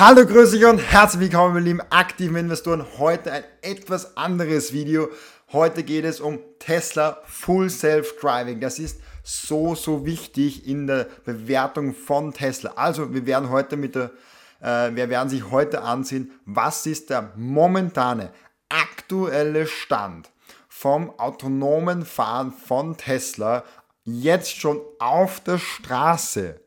Hallo, grüß dich und herzlich willkommen, meine lieben aktiven Investoren. Heute ein etwas anderes Video. Heute geht es um Tesla Full Self Driving. Das ist so, so wichtig in der Bewertung von Tesla. Also, wir werden heute mit der, äh, wir werden sich heute ansehen, was ist der momentane aktuelle Stand vom autonomen Fahren von Tesla jetzt schon auf der Straße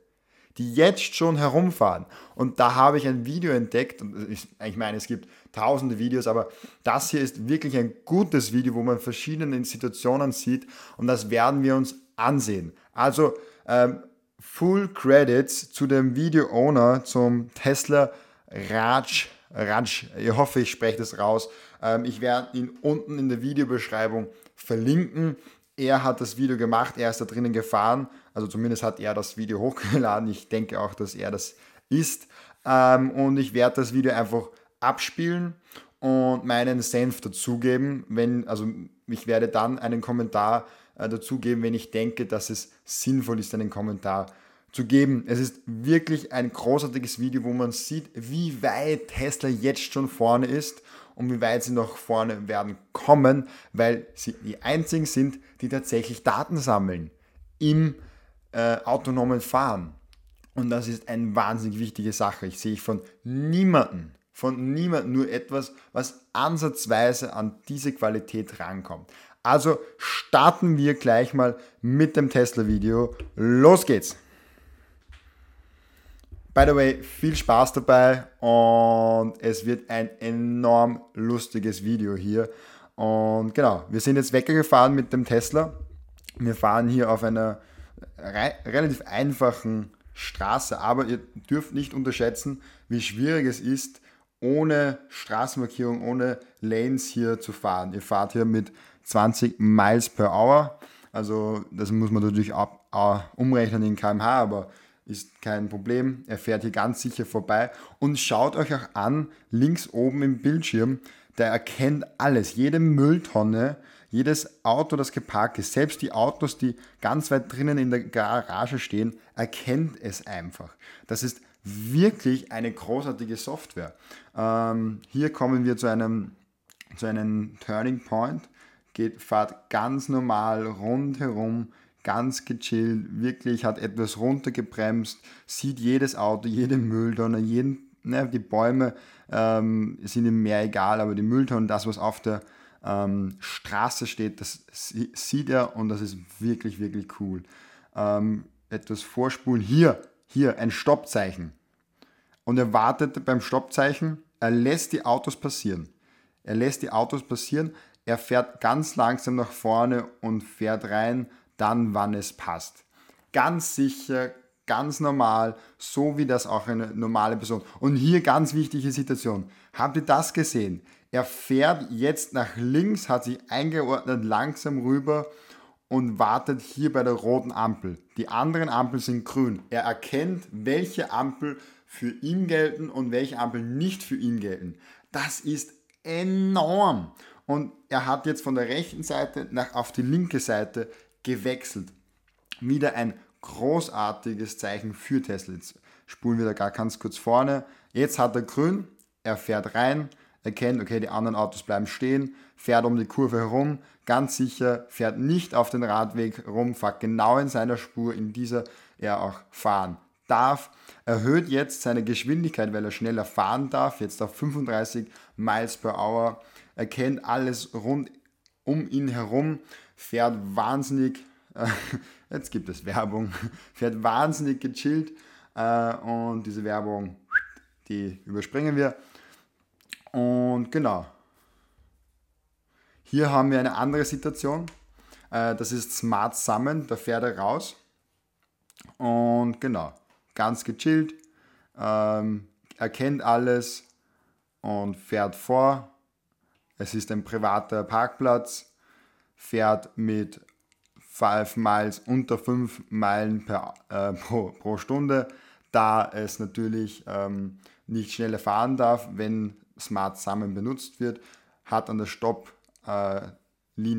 die jetzt schon herumfahren. Und da habe ich ein Video entdeckt, ich, meine, es gibt tausende Videos, aber das hier ist wirklich ein gutes Video, wo man verschiedene Situationen sieht und das werden wir uns ansehen. Also ähm, Full Credits zu dem Video Owner, zum Tesla Raj. Raj, ich hoffe, ich spreche das raus. Ähm, ich werde ihn unten in der Videobeschreibung verlinken. Er hat das Video gemacht, er ist da drinnen gefahren. Also zumindest hat er das Video hochgeladen. Ich denke auch, dass er das ist. Ähm, und ich werde das Video einfach abspielen und meinen Senf dazugeben. Wenn, also ich werde dann einen Kommentar äh, dazugeben, wenn ich denke, dass es sinnvoll ist, einen Kommentar zu geben. Es ist wirklich ein großartiges Video, wo man sieht, wie weit Tesla jetzt schon vorne ist und wie weit sie noch vorne werden kommen, weil sie die einzigen sind, die tatsächlich Daten sammeln im äh, autonomen Fahren. Und das ist eine wahnsinnig wichtige Sache. Ich sehe von niemandem, von niemandem nur etwas, was ansatzweise an diese Qualität rankommt. Also starten wir gleich mal mit dem Tesla-Video. Los geht's! By the way, viel Spaß dabei und es wird ein enorm lustiges Video hier. Und genau, wir sind jetzt weggefahren mit dem Tesla. Wir fahren hier auf einer relativ einfachen Straße, aber ihr dürft nicht unterschätzen, wie schwierig es ist, ohne Straßenmarkierung, ohne Lanes hier zu fahren. Ihr fahrt hier mit 20 Miles per Hour. Also das muss man natürlich ab, uh, umrechnen in kmh, aber ist kein Problem. Er fährt hier ganz sicher vorbei. Und schaut euch auch an, links oben im Bildschirm, der erkennt alles. Jede Mülltonne, jedes Auto, das geparkt ist, selbst die Autos, die ganz weit drinnen in der Garage stehen, erkennt es einfach. Das ist wirklich eine großartige Software. Ähm, hier kommen wir zu einem, zu einem Turning Point. Geht, fahrt ganz normal rundherum ganz gechillt, wirklich hat etwas runtergebremst, sieht jedes Auto, jede Mülltonne, jeden, ne, die Bäume ähm, sind ihm mehr egal, aber die Mülltonne, das, was auf der ähm, Straße steht, das sieht er und das ist wirklich, wirklich cool. Ähm, etwas vorspulen, hier, hier, ein Stoppzeichen. Und er wartet beim Stoppzeichen, er lässt die Autos passieren. Er lässt die Autos passieren, er fährt ganz langsam nach vorne und fährt rein dann, wann es passt. Ganz sicher, ganz normal, so wie das auch eine normale Person. Und hier ganz wichtige Situation. Habt ihr das gesehen? Er fährt jetzt nach links, hat sich eingeordnet, langsam rüber und wartet hier bei der roten Ampel. Die anderen Ampeln sind grün. Er erkennt, welche Ampel für ihn gelten und welche Ampel nicht für ihn gelten. Das ist enorm. Und er hat jetzt von der rechten Seite nach auf die linke Seite gewechselt. Wieder ein großartiges Zeichen für Tesla. Jetzt spulen wir da gar ganz kurz vorne. Jetzt hat er grün, er fährt rein, erkennt, okay, die anderen Autos bleiben stehen, fährt um die Kurve herum, ganz sicher, fährt nicht auf den Radweg rum, fährt genau in seiner Spur, in dieser er auch fahren darf, erhöht jetzt seine Geschwindigkeit, weil er schneller fahren darf, jetzt auf 35 Miles per Hour, erkennt alles rund um ihn herum, fährt wahnsinnig, äh, jetzt gibt es Werbung, fährt wahnsinnig gechillt äh, und diese Werbung, die überspringen wir. Und genau, hier haben wir eine andere Situation. Äh, das ist Smart Summon, da fährt er raus. Und genau, ganz gechillt, ähm, erkennt alles und fährt vor. Es ist ein privater Parkplatz fährt mit 5 Miles unter 5 Meilen per, äh, pro, pro, Stunde, da es natürlich ähm, nicht schneller fahren darf, wenn Smart Summon benutzt wird, hat an der Stopplinie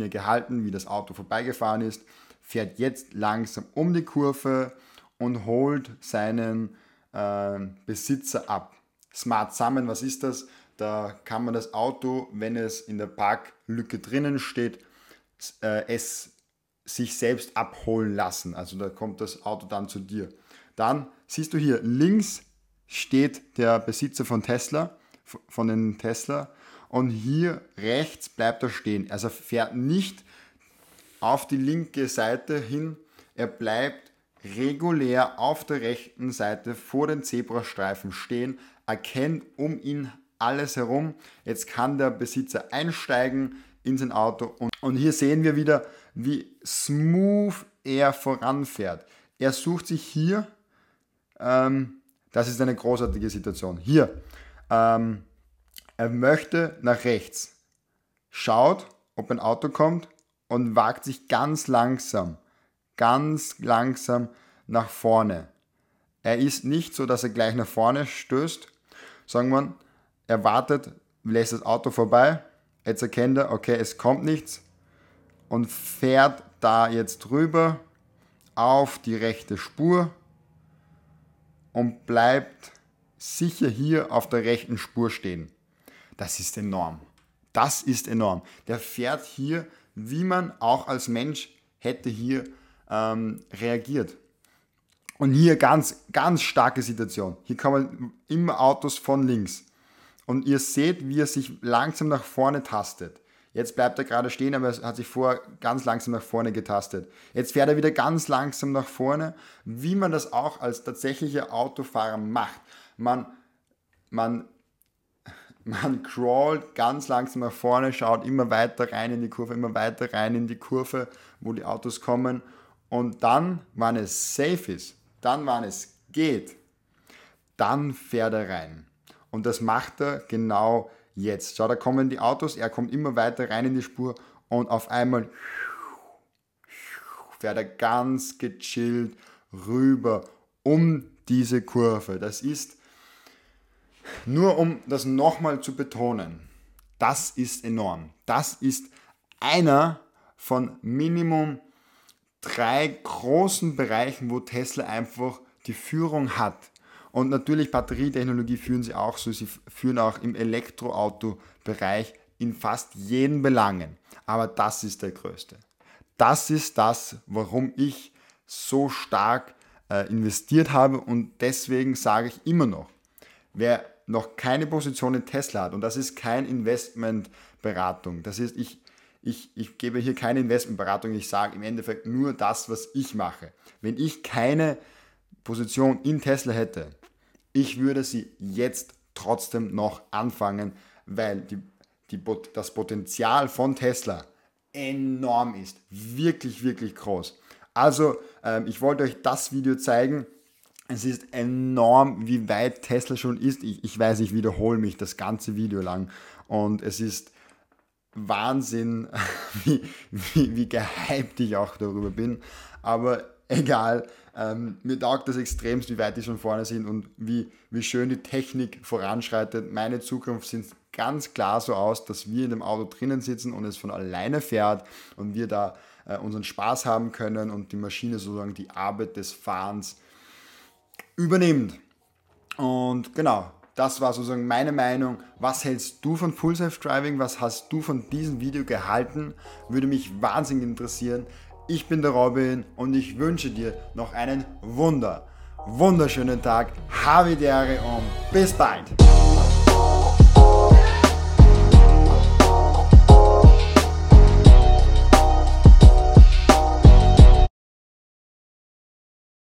äh, gehalten, wie das Auto vorbeigefahren ist, fährt jetzt langsam um die Kurve und holt seinen äh, Besitzer ab. Smart Summon, was ist das? Da kann man das Auto, wenn es in der Parklücke drinnen steht, äh, es sich selbst abholen lassen. Also da kommt das Auto dann zu dir. Dann siehst du hier links steht der Besitzer von Tesla, von den Tesla und hier rechts bleibt er stehen. Also fährt nicht auf die linke Seite hin, er bleibt regulär auf der rechten Seite vor den Zebrastreifen stehen, erkennt um ihn alles herum. Jetzt kann der Besitzer einsteigen in sein Auto und, und hier sehen wir wieder, wie smooth er voranfährt. Er sucht sich hier, ähm, das ist eine großartige Situation, hier, ähm, er möchte nach rechts, schaut, ob ein Auto kommt und wagt sich ganz langsam, ganz langsam nach vorne. Er ist nicht so, dass er gleich nach vorne stößt, sagen wir, er wartet, lässt das Auto vorbei, jetzt erkennt er, okay, es kommt nichts und fährt da jetzt drüber auf die rechte Spur und bleibt sicher hier auf der rechten Spur stehen. Das ist enorm. Das ist enorm. Der fährt hier, wie man auch als Mensch hätte hier ähm, reagiert. Und hier ganz, ganz starke Situation. Hier kommen immer Autos von links. Und ihr seht, wie er sich langsam nach vorne tastet. Jetzt bleibt er gerade stehen, aber er hat sich vor ganz langsam nach vorne getastet. Jetzt fährt er wieder ganz langsam nach vorne, wie man das auch als tatsächlicher Autofahrer macht. Man, man, man crawlt ganz langsam nach vorne, schaut immer weiter rein in die Kurve, immer weiter rein in die Kurve, wo die Autos kommen. Und dann, wann es safe ist, dann, wann es geht, dann fährt er rein. Und das macht er genau jetzt. Schau, da kommen die Autos, er kommt immer weiter rein in die Spur und auf einmal fährt er ganz gechillt rüber um diese Kurve. Das ist, nur um das nochmal zu betonen, das ist enorm. Das ist einer von Minimum drei großen Bereichen, wo Tesla einfach die Führung hat. Und natürlich Batterietechnologie führen sie auch so, sie führen auch im Elektroauto-Bereich in fast jeden Belangen. Aber das ist der größte. Das ist das, warum ich so stark äh, investiert habe und deswegen sage ich immer noch, wer noch keine Position in Tesla hat, und das ist kein Investmentberatung, das ist, ich, ich, ich gebe hier keine Investmentberatung, ich sage im Endeffekt nur das, was ich mache. Wenn ich keine Position in Tesla hätte, ich würde sie jetzt trotzdem noch anfangen, weil die, die, das Potenzial von Tesla enorm ist. Wirklich, wirklich groß. Also, ähm, ich wollte euch das Video zeigen. Es ist enorm, wie weit Tesla schon ist. Ich, ich weiß, ich wiederhole mich das ganze Video lang. Und es ist Wahnsinn, wie, wie, wie gehypt ich auch darüber bin. Aber egal, ähm, mir taugt das extremst, wie weit die schon vorne sind und wie, wie schön die Technik voranschreitet. Meine Zukunft sieht ganz klar so aus, dass wir in dem Auto drinnen sitzen und es von alleine fährt und wir da äh, unseren Spaß haben können und die Maschine sozusagen die Arbeit des Fahrens übernimmt. Und genau, das war sozusagen meine Meinung. Was hältst du von Full Self Driving? Was hast du von diesem Video gehalten? Würde mich wahnsinnig interessieren. Ich bin der Robin und ich wünsche dir noch einen wunder, wunderschönen Tag. Habe und bis bald.